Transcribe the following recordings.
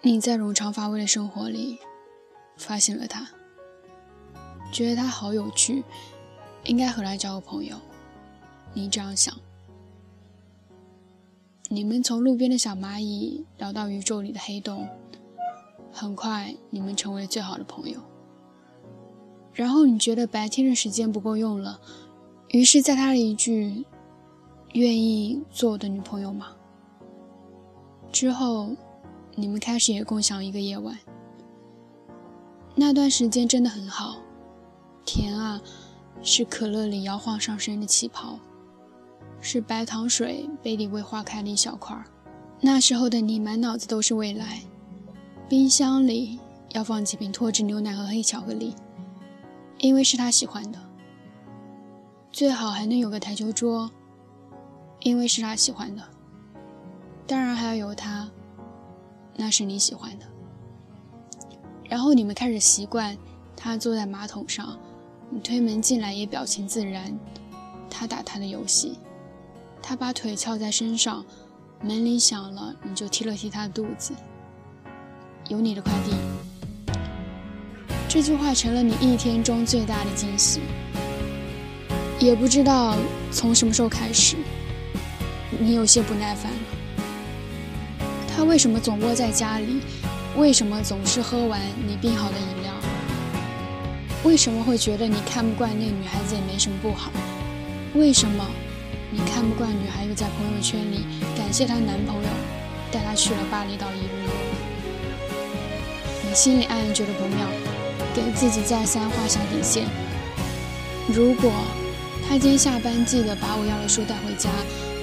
你在冗长乏味的生活里发现了他，觉得他好有趣，应该和他交个朋友。你这样想。你们从路边的小蚂蚁聊到宇宙里的黑洞，很快你们成为了最好的朋友。然后你觉得白天的时间不够用了，于是在他的一句“愿意做我的女朋友吗？”之后，你们开始也共享一个夜晚。那段时间真的很好，甜啊，是可乐里摇晃上升的气泡。是白糖水杯里未化开的一小块儿。那时候的你满脑子都是未来，冰箱里要放几瓶脱脂牛奶和黑巧克力，因为是他喜欢的。最好还能有个台球桌，因为是他喜欢的。当然还要有他，那是你喜欢的。然后你们开始习惯他坐在马桶上，你推门进来也表情自然，他打他的游戏。他把腿翘在身上，门铃响了，你就踢了踢他的肚子。有你的快递。这句话成了你一天中最大的惊喜。也不知道从什么时候开始，你有些不耐烦了。他为什么总窝在家里？为什么总是喝完你订好的饮料？为什么会觉得你看不惯那女孩子也没什么不好？为什么？你看不惯女孩又在朋友圈里感谢她男朋友带她去了巴厘岛一日游，你心里暗暗觉得不妙，给自己再三画下底线。如果他今天下班记得把我要的书带回家，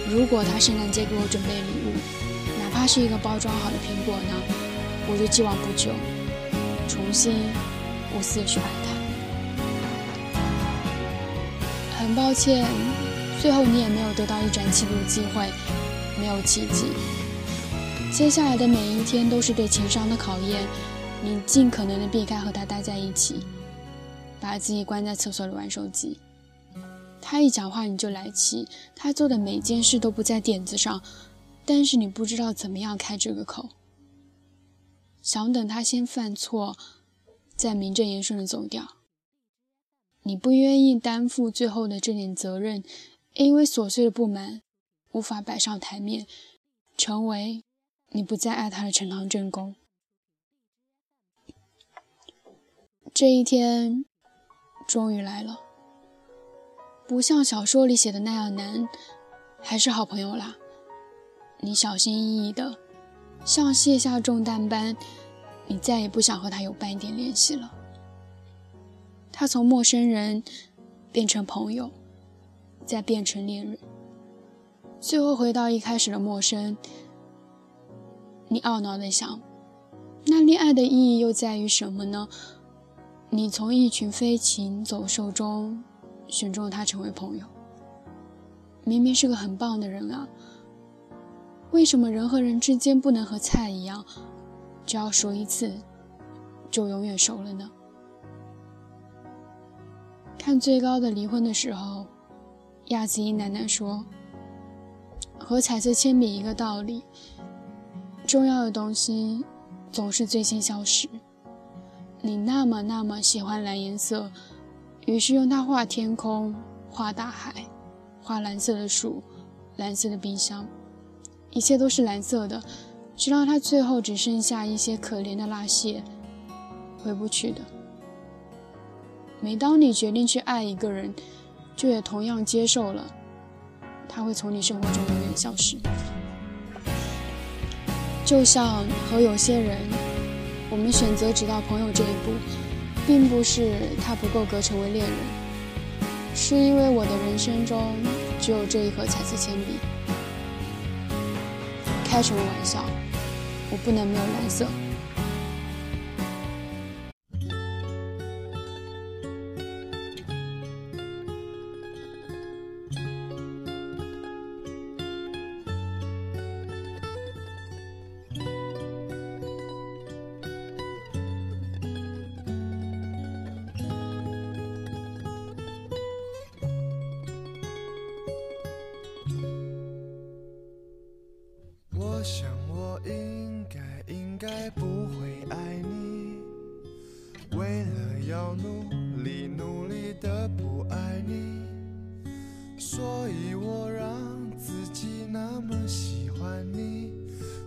如果他圣诞节给我准备礼物，他是一个包装好的苹果呢，我就既往不咎，重新无私的去爱他。很抱歉。最后你也没有得到一展气度的机会，没有奇迹。接下来的每一天都是对情商的考验，你尽可能的避开和他待在一起，把自己关在厕所里玩手机。他一讲话你就来气，他做的每件事都不在点子上，但是你不知道怎么样开这个口。想等他先犯错，再名正言顺的走掉。你不愿意担负最后的这点责任。因为琐碎的不满无法摆上台面，成为你不再爱他的呈堂证供。这一天终于来了，不像小说里写的那样难，还是好朋友啦。你小心翼翼的，像卸下重担般，你再也不想和他有半点联系了。他从陌生人变成朋友。再变成恋人，最后回到一开始的陌生。你懊恼的想：那恋爱的意义又在于什么呢？你从一群飞禽走兽中选中他成为朋友，明明是个很棒的人啊！为什么人和人之间不能和菜一样，只要熟一次就永远熟了呢？看最高的离婚的时候。亚子怡奶奶说：“和彩色铅笔一个道理，重要的东西总是最先消失。你那么那么喜欢蓝颜色，于是用它画天空，画大海，画蓝色的树，蓝色的冰箱，一切都是蓝色的，直到它最后只剩下一些可怜的蜡屑，回不去的。每当你决定去爱一个人。”就也同样接受了，他会从你生活中永远消失。就像和有些人，我们选择只到朋友这一步，并不是他不够格成为恋人，是因为我的人生中只有这一盒彩色铅笔。开什么玩笑？我不能没有蓝色。该不会爱你。为了要努力努力的不爱你。所以我让自己那么喜欢你。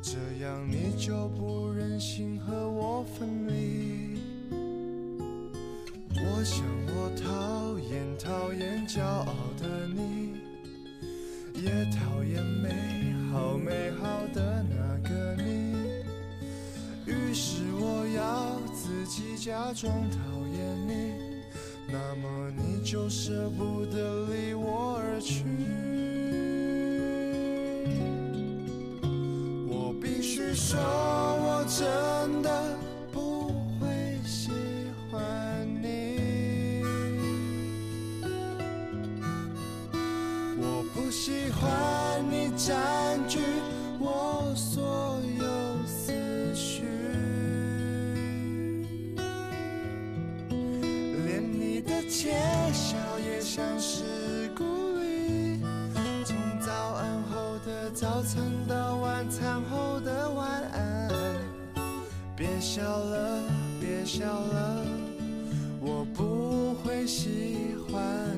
这样你就不忍心和我分离。我想假装讨厌你，那么你就舍不得离我而去。我必须说，早餐到晚餐后的晚安，别笑了，别笑了，我不会喜欢。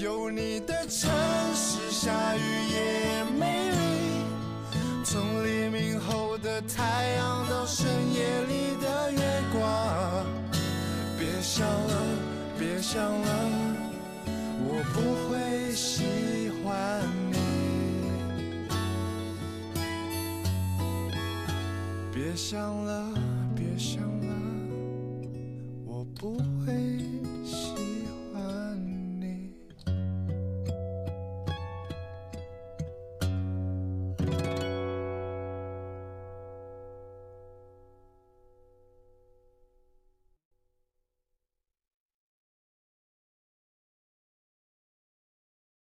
有你的城市，下雨也美丽。从黎明后的太阳到深夜里的月光，别想了，别想了，我不会喜欢你。别想了，别想了，我不会